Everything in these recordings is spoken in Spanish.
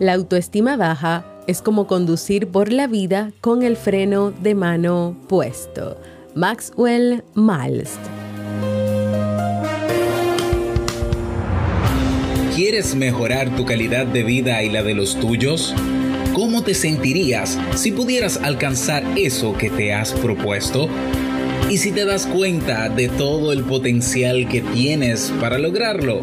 La autoestima baja es como conducir por la vida con el freno de mano puesto. Maxwell Malst. ¿Quieres mejorar tu calidad de vida y la de los tuyos? ¿Cómo te sentirías si pudieras alcanzar eso que te has propuesto? ¿Y si te das cuenta de todo el potencial que tienes para lograrlo?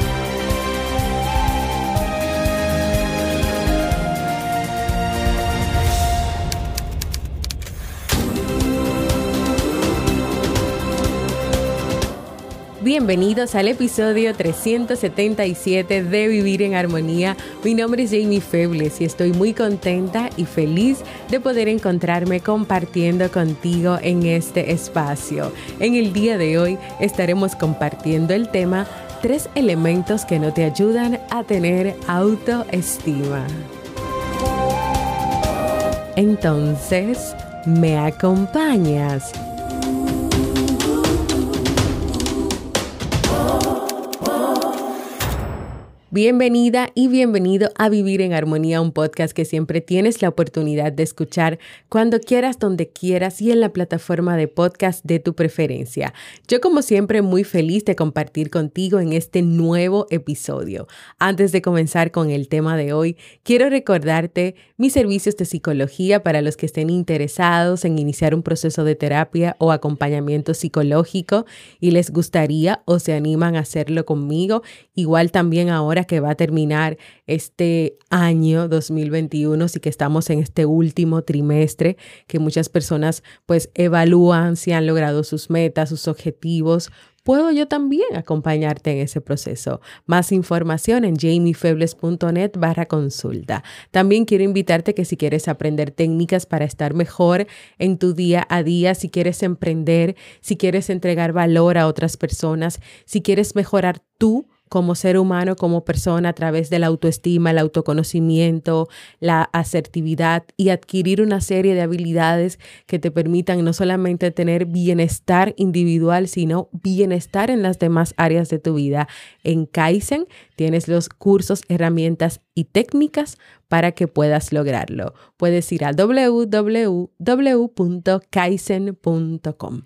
Bienvenidos al episodio 377 de Vivir en Armonía. Mi nombre es Jamie Febles y estoy muy contenta y feliz de poder encontrarme compartiendo contigo en este espacio. En el día de hoy estaremos compartiendo el tema tres elementos que no te ayudan a tener autoestima. Entonces, ¿me acompañas? Bienvenida y bienvenido a Vivir en Armonía, un podcast que siempre tienes la oportunidad de escuchar cuando quieras, donde quieras y en la plataforma de podcast de tu preferencia. Yo como siempre muy feliz de compartir contigo en este nuevo episodio. Antes de comenzar con el tema de hoy, quiero recordarte mis servicios de psicología para los que estén interesados en iniciar un proceso de terapia o acompañamiento psicológico y les gustaría o se animan a hacerlo conmigo. Igual también ahora que va a terminar este año 2021, sí que estamos en este último trimestre, que muchas personas pues evalúan si han logrado sus metas, sus objetivos, puedo yo también acompañarte en ese proceso. Más información en jamiefebles.net barra consulta. También quiero invitarte que si quieres aprender técnicas para estar mejor en tu día a día, si quieres emprender, si quieres entregar valor a otras personas, si quieres mejorar tú como ser humano, como persona, a través de la autoestima, el autoconocimiento, la asertividad y adquirir una serie de habilidades que te permitan no solamente tener bienestar individual, sino bienestar en las demás áreas de tu vida. En Kaizen tienes los cursos, herramientas y técnicas para que puedas lograrlo. Puedes ir a www.kaizen.com.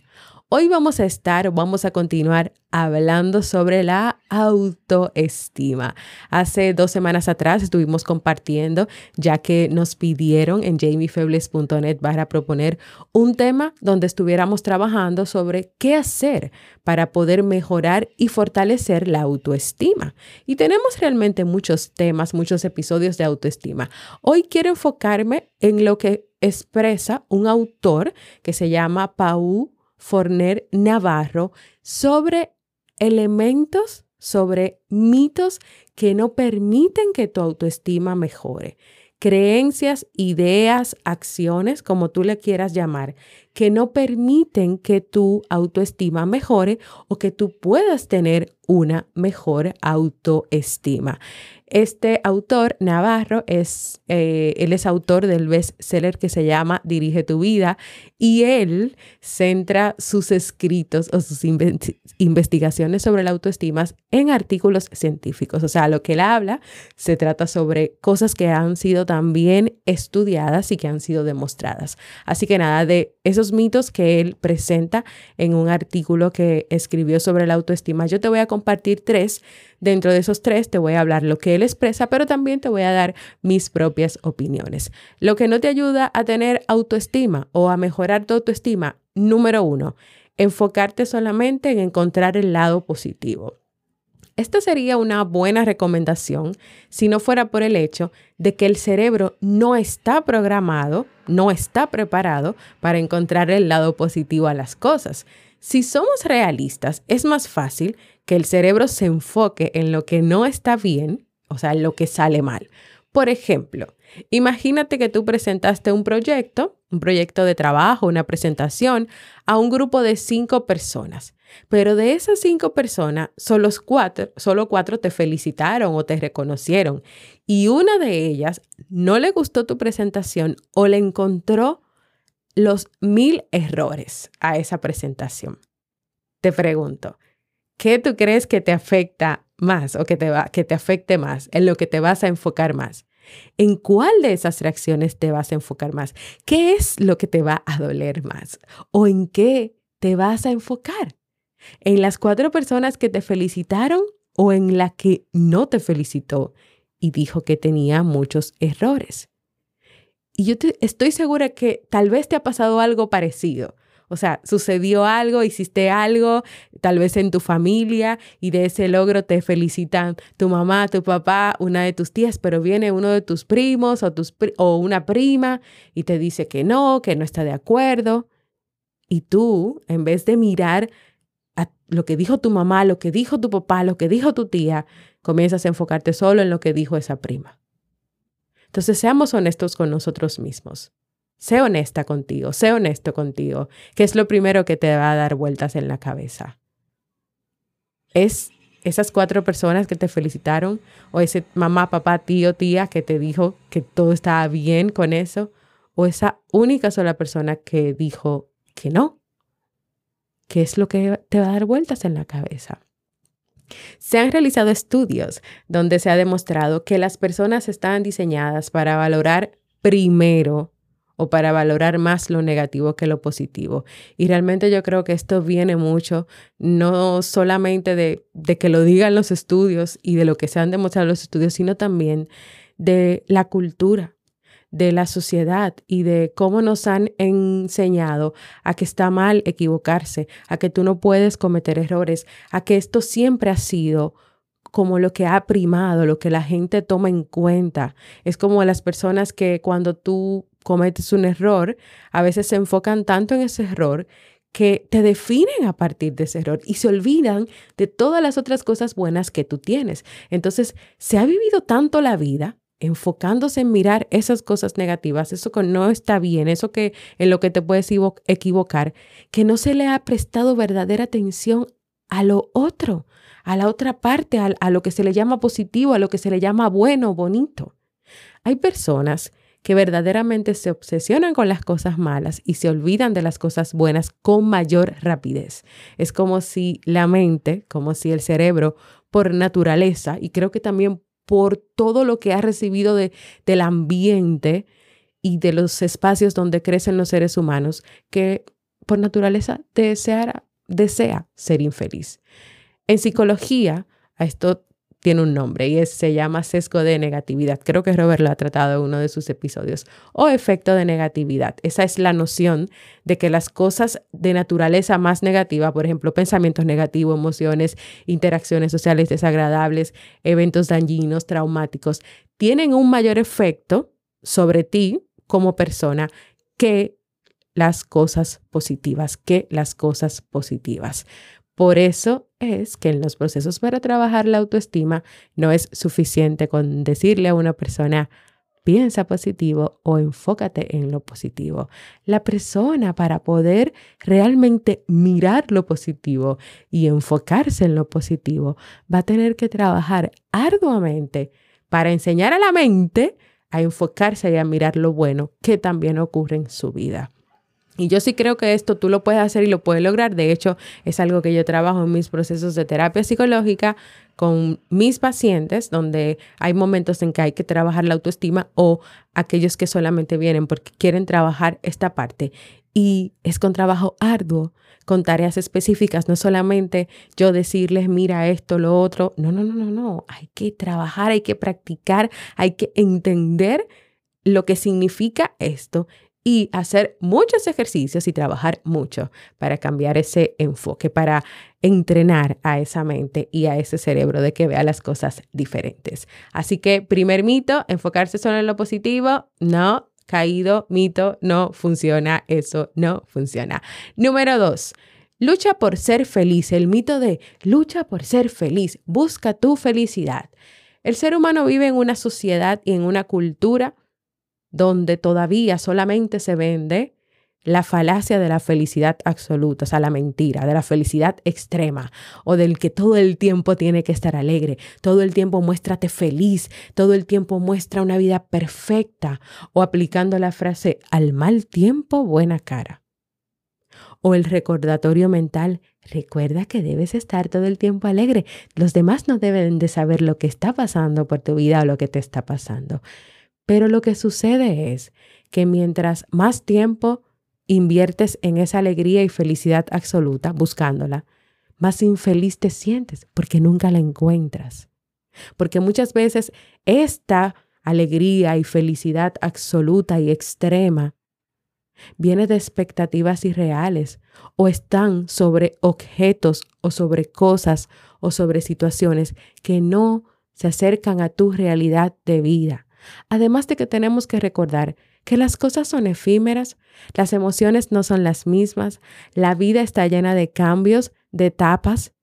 Hoy vamos a estar, vamos a continuar hablando sobre la autoestima. Hace dos semanas atrás estuvimos compartiendo, ya que nos pidieron en jamiefebles.net para proponer un tema donde estuviéramos trabajando sobre qué hacer para poder mejorar y fortalecer la autoestima. Y tenemos realmente muchos temas, muchos episodios de autoestima. Hoy quiero enfocarme en lo que expresa un autor que se llama Paul Forner Navarro sobre elementos, sobre mitos que no permiten que tu autoestima mejore. Creencias, ideas, acciones, como tú le quieras llamar, que no permiten que tu autoestima mejore o que tú puedas tener una mejor autoestima. Este autor, Navarro, es, eh, él es autor del bestseller que se llama Dirige tu vida y él centra sus escritos o sus investigaciones sobre la autoestima en artículos científicos. O sea, lo que él habla se trata sobre cosas que han sido también estudiadas y que han sido demostradas. Así que nada, de mitos que él presenta en un artículo que escribió sobre la autoestima, yo te voy a compartir tres Dentro de esos tres te voy a hablar lo que él expresa, pero también te voy a dar mis propias opiniones. Lo que no te ayuda a tener autoestima o a mejorar tu autoestima, número uno, enfocarte solamente en encontrar el lado positivo. Esta sería una buena recomendación si no fuera por el hecho de que el cerebro no está programado, no está preparado para encontrar el lado positivo a las cosas. Si somos realistas, es más fácil que el cerebro se enfoque en lo que no está bien, o sea, en lo que sale mal. Por ejemplo, imagínate que tú presentaste un proyecto, un proyecto de trabajo, una presentación, a un grupo de cinco personas. Pero de esas cinco personas, solo cuatro, solo cuatro te felicitaron o te reconocieron. Y una de ellas no le gustó tu presentación o le encontró los mil errores a esa presentación. Te pregunto, ¿qué tú crees que te afecta más o que te, va, que te afecte más, en lo que te vas a enfocar más? ¿En cuál de esas reacciones te vas a enfocar más? ¿Qué es lo que te va a doler más? ¿O en qué te vas a enfocar? ¿En las cuatro personas que te felicitaron o en la que no te felicitó y dijo que tenía muchos errores? Y yo estoy segura que tal vez te ha pasado algo parecido. O sea, sucedió algo, hiciste algo, tal vez en tu familia, y de ese logro te felicitan tu mamá, tu papá, una de tus tías, pero viene uno de tus primos o, tus, o una prima y te dice que no, que no está de acuerdo. Y tú, en vez de mirar a lo que dijo tu mamá, lo que dijo tu papá, lo que dijo tu tía, comienzas a enfocarte solo en lo que dijo esa prima. Entonces, seamos honestos con nosotros mismos. Sé honesta contigo, sé honesto contigo, que es lo primero que te va a dar vueltas en la cabeza. ¿Es esas cuatro personas que te felicitaron o ese mamá, papá, tío, tía que te dijo que todo estaba bien con eso o esa única sola persona que dijo que no? ¿Qué es lo que te va a dar vueltas en la cabeza? Se han realizado estudios donde se ha demostrado que las personas están diseñadas para valorar primero o para valorar más lo negativo que lo positivo. Y realmente yo creo que esto viene mucho, no solamente de, de, que lo digan los estudios y de lo que se han demostrado los estudios, sino también de la cultura, de la sociedad y de cómo nos han enseñado a que está mal equivocarse, a que tú no puedes cometer errores, a que esto siempre ha sido como lo que ha primado, lo que la gente toma en cuenta. Es como las personas que cuando tú cometes un error, a veces se enfocan tanto en ese error que te definen a partir de ese error y se olvidan de todas las otras cosas buenas que tú tienes. Entonces, se ha vivido tanto la vida enfocándose en mirar esas cosas negativas, eso que no está bien, eso que en lo que te puedes equivocar, que no se le ha prestado verdadera atención a lo otro, a la otra parte, a, a lo que se le llama positivo, a lo que se le llama bueno, bonito. Hay personas que verdaderamente se obsesionan con las cosas malas y se olvidan de las cosas buenas con mayor rapidez. Es como si la mente, como si el cerebro, por naturaleza, y creo que también por todo lo que ha recibido de, del ambiente y de los espacios donde crecen los seres humanos, que por naturaleza desea ser infeliz. En psicología, a esto tiene un nombre y se llama sesgo de negatividad. Creo que Robert lo ha tratado en uno de sus episodios. O efecto de negatividad. Esa es la noción de que las cosas de naturaleza más negativa, por ejemplo, pensamientos negativos, emociones, interacciones sociales desagradables, eventos dañinos, traumáticos, tienen un mayor efecto sobre ti como persona que las cosas positivas, que las cosas positivas. Por eso es que en los procesos para trabajar la autoestima no es suficiente con decirle a una persona, piensa positivo o enfócate en lo positivo. La persona para poder realmente mirar lo positivo y enfocarse en lo positivo va a tener que trabajar arduamente para enseñar a la mente a enfocarse y a mirar lo bueno que también ocurre en su vida. Y yo sí creo que esto tú lo puedes hacer y lo puedes lograr. De hecho, es algo que yo trabajo en mis procesos de terapia psicológica con mis pacientes, donde hay momentos en que hay que trabajar la autoestima o aquellos que solamente vienen porque quieren trabajar esta parte. Y es con trabajo arduo, con tareas específicas, no solamente yo decirles, mira esto, lo otro. No, no, no, no, no. Hay que trabajar, hay que practicar, hay que entender lo que significa esto y hacer muchos ejercicios y trabajar mucho para cambiar ese enfoque, para entrenar a esa mente y a ese cerebro de que vea las cosas diferentes. Así que primer mito, enfocarse solo en lo positivo, no, caído, mito, no funciona, eso no funciona. Número dos, lucha por ser feliz, el mito de lucha por ser feliz, busca tu felicidad. El ser humano vive en una sociedad y en una cultura donde todavía solamente se vende la falacia de la felicidad absoluta, o sea, la mentira, de la felicidad extrema, o del que todo el tiempo tiene que estar alegre, todo el tiempo muéstrate feliz, todo el tiempo muestra una vida perfecta, o aplicando la frase al mal tiempo, buena cara. O el recordatorio mental, recuerda que debes estar todo el tiempo alegre, los demás no deben de saber lo que está pasando por tu vida o lo que te está pasando. Pero lo que sucede es que mientras más tiempo inviertes en esa alegría y felicidad absoluta buscándola, más infeliz te sientes porque nunca la encuentras. Porque muchas veces esta alegría y felicidad absoluta y extrema viene de expectativas irreales o están sobre objetos o sobre cosas o sobre situaciones que no se acercan a tu realidad de vida. Además de que tenemos que recordar que las cosas son efímeras, las emociones no son las mismas, la vida está llena de cambios, de etapas.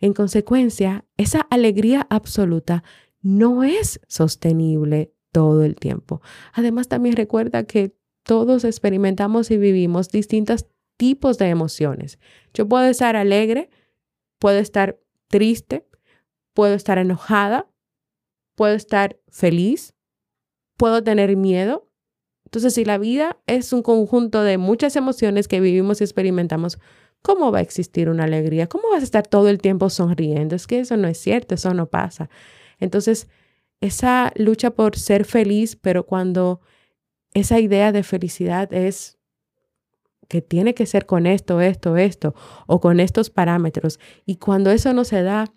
En consecuencia, esa alegría absoluta no es sostenible todo el tiempo. Además, también recuerda que todos experimentamos y vivimos distintos tipos de emociones. Yo puedo estar alegre, puedo estar triste, puedo estar enojada, puedo estar feliz, puedo tener miedo. Entonces, si la vida es un conjunto de muchas emociones que vivimos y experimentamos, ¿cómo va a existir una alegría? ¿Cómo vas a estar todo el tiempo sonriendo? Es que eso no es cierto, eso no pasa. Entonces, esa lucha por ser feliz, pero cuando esa idea de felicidad es que tiene que ser con esto, esto, esto, o con estos parámetros, y cuando eso no se da,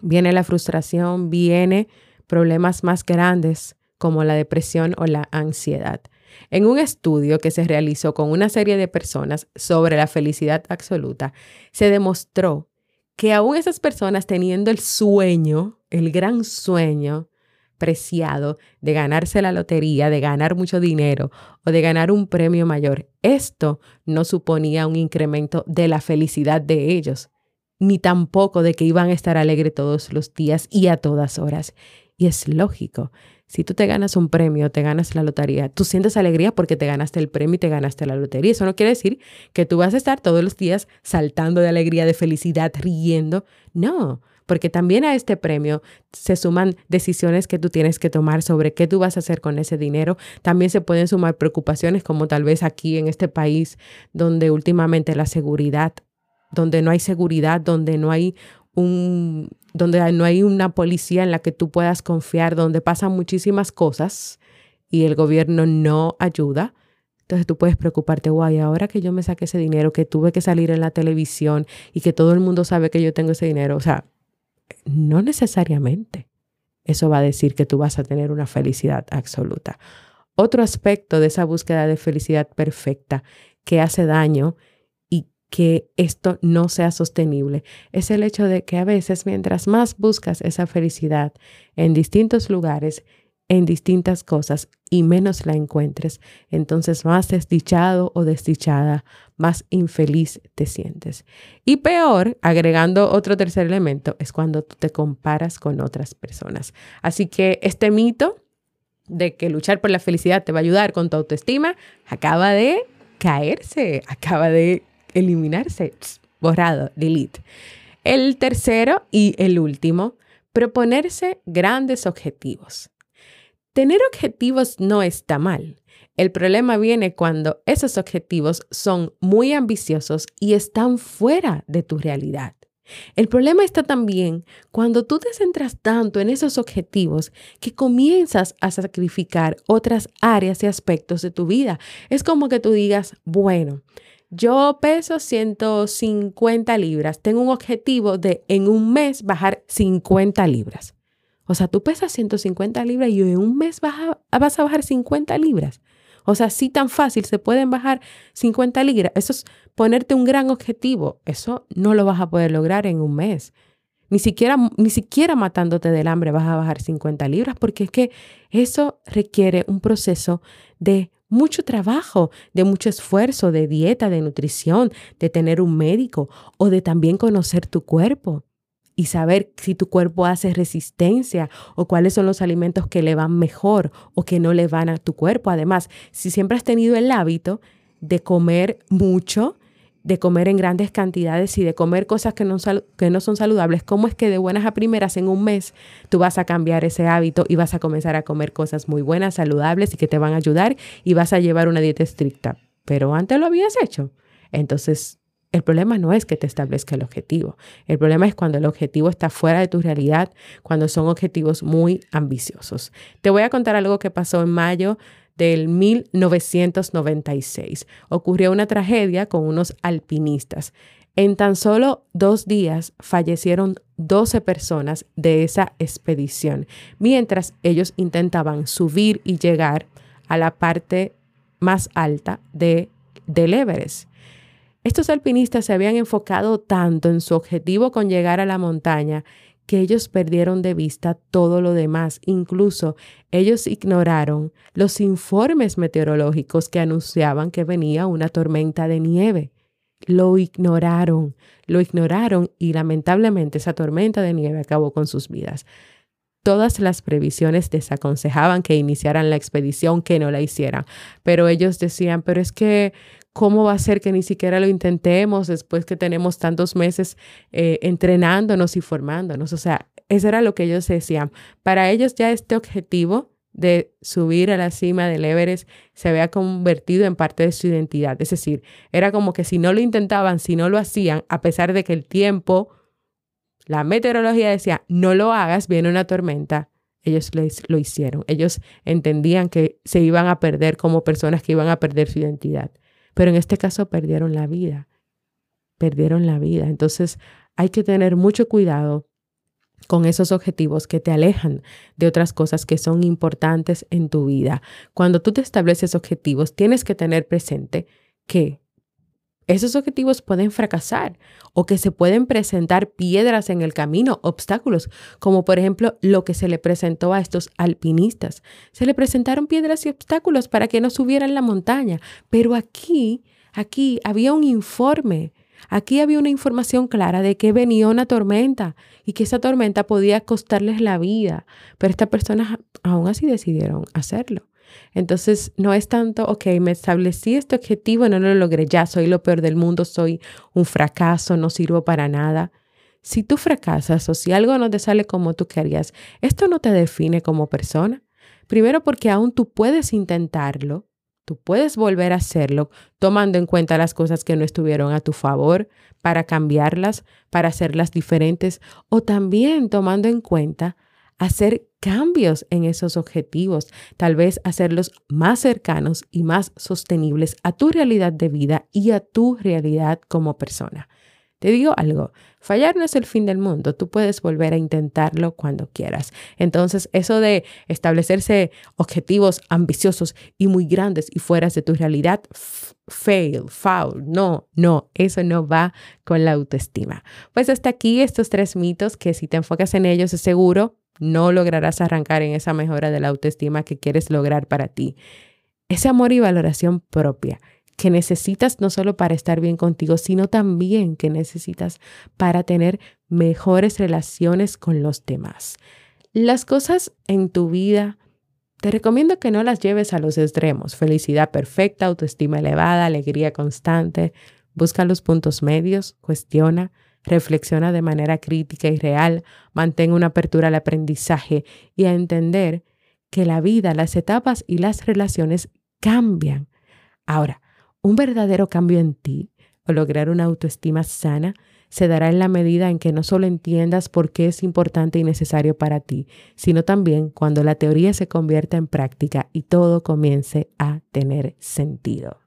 viene la frustración, viene problemas más grandes como la depresión o la ansiedad. En un estudio que se realizó con una serie de personas sobre la felicidad absoluta, se demostró que aún esas personas teniendo el sueño, el gran sueño preciado de ganarse la lotería, de ganar mucho dinero o de ganar un premio mayor, esto no suponía un incremento de la felicidad de ellos, ni tampoco de que iban a estar alegres todos los días y a todas horas. Y es lógico, si tú te ganas un premio, te ganas la lotería, tú sientes alegría porque te ganaste el premio y te ganaste la lotería. Eso no quiere decir que tú vas a estar todos los días saltando de alegría, de felicidad, riendo. No, porque también a este premio se suman decisiones que tú tienes que tomar sobre qué tú vas a hacer con ese dinero. También se pueden sumar preocupaciones como tal vez aquí en este país donde últimamente la seguridad, donde no hay seguridad, donde no hay un donde no hay una policía en la que tú puedas confiar, donde pasan muchísimas cosas y el gobierno no ayuda. Entonces tú puedes preocuparte, guay, ahora que yo me saqué ese dinero, que tuve que salir en la televisión y que todo el mundo sabe que yo tengo ese dinero. O sea, no necesariamente eso va a decir que tú vas a tener una felicidad absoluta. Otro aspecto de esa búsqueda de felicidad perfecta que hace daño que esto no sea sostenible es el hecho de que a veces mientras más buscas esa felicidad en distintos lugares, en distintas cosas y menos la encuentres, entonces más desdichado o desdichada, más infeliz te sientes. Y peor, agregando otro tercer elemento, es cuando tú te comparas con otras personas. Así que este mito de que luchar por la felicidad te va a ayudar con tu autoestima acaba de caerse, acaba de eliminarse, borrado, delete. El tercero y el último, proponerse grandes objetivos. Tener objetivos no está mal. El problema viene cuando esos objetivos son muy ambiciosos y están fuera de tu realidad. El problema está también cuando tú te centras tanto en esos objetivos que comienzas a sacrificar otras áreas y aspectos de tu vida. Es como que tú digas, bueno, yo peso 150 libras. Tengo un objetivo de en un mes bajar 50 libras. O sea, tú pesas 150 libras y en un mes vas a, vas a bajar 50 libras. O sea, sí tan fácil, se pueden bajar 50 libras. Eso es ponerte un gran objetivo. Eso no lo vas a poder lograr en un mes. Ni siquiera, ni siquiera matándote del hambre vas a bajar 50 libras, porque es que eso requiere un proceso de mucho trabajo, de mucho esfuerzo, de dieta, de nutrición, de tener un médico o de también conocer tu cuerpo y saber si tu cuerpo hace resistencia o cuáles son los alimentos que le van mejor o que no le van a tu cuerpo. Además, si siempre has tenido el hábito de comer mucho, de comer en grandes cantidades y de comer cosas que no, que no son saludables, ¿cómo es que de buenas a primeras en un mes tú vas a cambiar ese hábito y vas a comenzar a comer cosas muy buenas, saludables y que te van a ayudar y vas a llevar una dieta estricta? Pero antes lo habías hecho. Entonces, el problema no es que te establezca el objetivo. El problema es cuando el objetivo está fuera de tu realidad, cuando son objetivos muy ambiciosos. Te voy a contar algo que pasó en mayo del 1996. Ocurrió una tragedia con unos alpinistas. En tan solo dos días fallecieron 12 personas de esa expedición, mientras ellos intentaban subir y llegar a la parte más alta de, del Everest. Estos alpinistas se habían enfocado tanto en su objetivo con llegar a la montaña que ellos perdieron de vista todo lo demás. Incluso ellos ignoraron los informes meteorológicos que anunciaban que venía una tormenta de nieve. Lo ignoraron, lo ignoraron y lamentablemente esa tormenta de nieve acabó con sus vidas. Todas las previsiones desaconsejaban que iniciaran la expedición, que no la hicieran, pero ellos decían, pero es que ¿Cómo va a ser que ni siquiera lo intentemos después que tenemos tantos meses eh, entrenándonos y formándonos? O sea, eso era lo que ellos decían. Para ellos ya este objetivo de subir a la cima del Everest se había convertido en parte de su identidad. Es decir, era como que si no lo intentaban, si no lo hacían, a pesar de que el tiempo, la meteorología decía, no lo hagas, viene una tormenta, ellos lo hicieron. Ellos entendían que se iban a perder como personas que iban a perder su identidad. Pero en este caso perdieron la vida, perdieron la vida. Entonces hay que tener mucho cuidado con esos objetivos que te alejan de otras cosas que son importantes en tu vida. Cuando tú te estableces objetivos, tienes que tener presente que esos objetivos pueden fracasar o que se pueden presentar piedras en el camino, obstáculos, como por ejemplo lo que se le presentó a estos alpinistas. Se le presentaron piedras y obstáculos para que no subieran la montaña, pero aquí, aquí había un informe. Aquí había una información clara de que venía una tormenta y que esa tormenta podía costarles la vida, pero estas personas aún así decidieron hacerlo. Entonces, no es tanto, ok, me establecí este objetivo, no lo logré, ya soy lo peor del mundo, soy un fracaso, no sirvo para nada. Si tú fracasas o si algo no te sale como tú querías, esto no te define como persona. Primero porque aún tú puedes intentarlo, tú puedes volver a hacerlo tomando en cuenta las cosas que no estuvieron a tu favor para cambiarlas, para hacerlas diferentes o también tomando en cuenta hacer cambios en esos objetivos, tal vez hacerlos más cercanos y más sostenibles a tu realidad de vida y a tu realidad como persona. Te digo algo, fallar no es el fin del mundo, tú puedes volver a intentarlo cuando quieras. Entonces, eso de establecerse objetivos ambiciosos y muy grandes y fuera de tu realidad, fail, foul, no, no, eso no va con la autoestima. Pues hasta aquí estos tres mitos que si te enfocas en ellos es seguro no lograrás arrancar en esa mejora de la autoestima que quieres lograr para ti. Ese amor y valoración propia que necesitas no solo para estar bien contigo, sino también que necesitas para tener mejores relaciones con los demás. Las cosas en tu vida, te recomiendo que no las lleves a los extremos. Felicidad perfecta, autoestima elevada, alegría constante. Busca los puntos medios, cuestiona, reflexiona de manera crítica y real, mantén una apertura al aprendizaje y a entender que la vida, las etapas y las relaciones cambian. Ahora, un verdadero cambio en ti o lograr una autoestima sana se dará en la medida en que no solo entiendas por qué es importante y necesario para ti, sino también cuando la teoría se convierta en práctica y todo comience a tener sentido.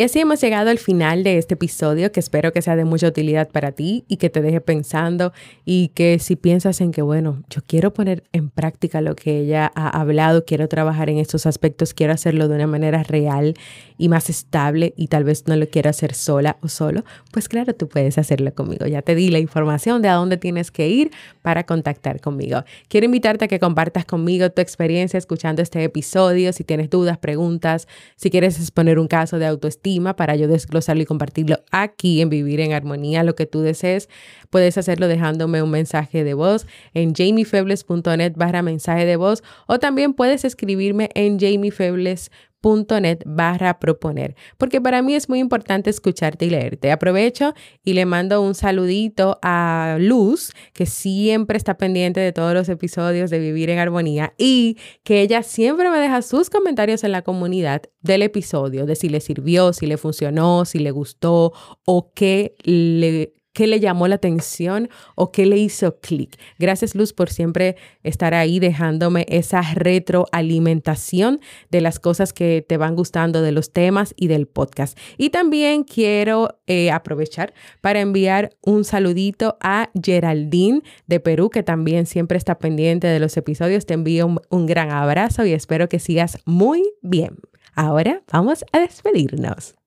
Y así hemos llegado al final de este episodio que espero que sea de mucha utilidad para ti y que te deje pensando y que si piensas en que, bueno, yo quiero poner en práctica lo que ella ha hablado, quiero trabajar en estos aspectos, quiero hacerlo de una manera real y más estable y tal vez no lo quiero hacer sola o solo, pues claro, tú puedes hacerlo conmigo. Ya te di la información de a dónde tienes que ir para contactar conmigo. Quiero invitarte a que compartas conmigo tu experiencia escuchando este episodio, si tienes dudas, preguntas, si quieres exponer un caso de autoestima para yo desglosarlo y compartirlo aquí en Vivir en Armonía, lo que tú desees. Puedes hacerlo dejándome un mensaje de voz en jamiefebles.net barra mensaje de voz o también puedes escribirme en jamiefebles.net barra proponer, porque para mí es muy importante escucharte y leerte. Aprovecho y le mando un saludito a Luz, que siempre está pendiente de todos los episodios de Vivir en Armonía y que ella siempre me deja sus comentarios en la comunidad del episodio, de si le sirvió, si le funcionó, si le gustó o qué le qué le llamó la atención o qué le hizo clic. Gracias Luz por siempre estar ahí dejándome esa retroalimentación de las cosas que te van gustando de los temas y del podcast. Y también quiero eh, aprovechar para enviar un saludito a Geraldine de Perú, que también siempre está pendiente de los episodios. Te envío un gran abrazo y espero que sigas muy bien. Ahora vamos a despedirnos.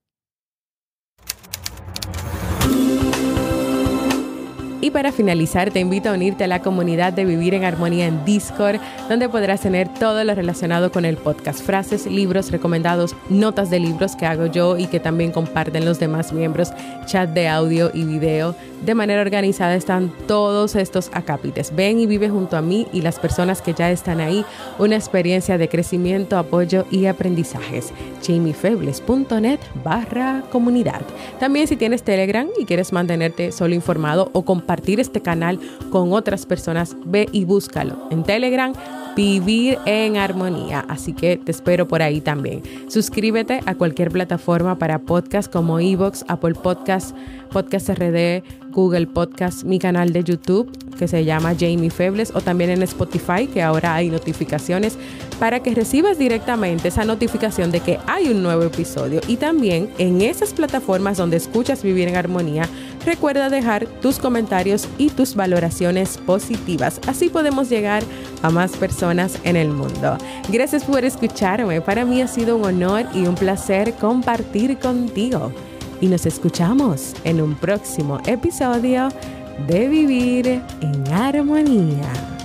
Y para finalizar, te invito a unirte a la comunidad de Vivir en Armonía en Discord, donde podrás tener todo lo relacionado con el podcast, frases, libros recomendados, notas de libros que hago yo y que también comparten los demás miembros, chat de audio y video. De manera organizada están todos estos acápites. Ven y vive junto a mí y las personas que ya están ahí una experiencia de crecimiento, apoyo y aprendizajes. jamiefebles.net barra comunidad. También si tienes Telegram y quieres mantenerte solo informado o compartir compartir este canal con otras personas, ve y búscalo en Telegram. Vivir en armonía. Así que te espero por ahí también. Suscríbete a cualquier plataforma para podcast como Evox, Apple Podcast, Podcast RD, Google Podcast, mi canal de YouTube que se llama Jamie Febles o también en Spotify que ahora hay notificaciones para que recibas directamente esa notificación de que hay un nuevo episodio. Y también en esas plataformas donde escuchas Vivir en Armonía recuerda dejar tus comentarios y tus valoraciones positivas. Así podemos llegar a más personas en el mundo. Gracias por escucharme, para mí ha sido un honor y un placer compartir contigo. Y nos escuchamos en un próximo episodio de Vivir en Armonía.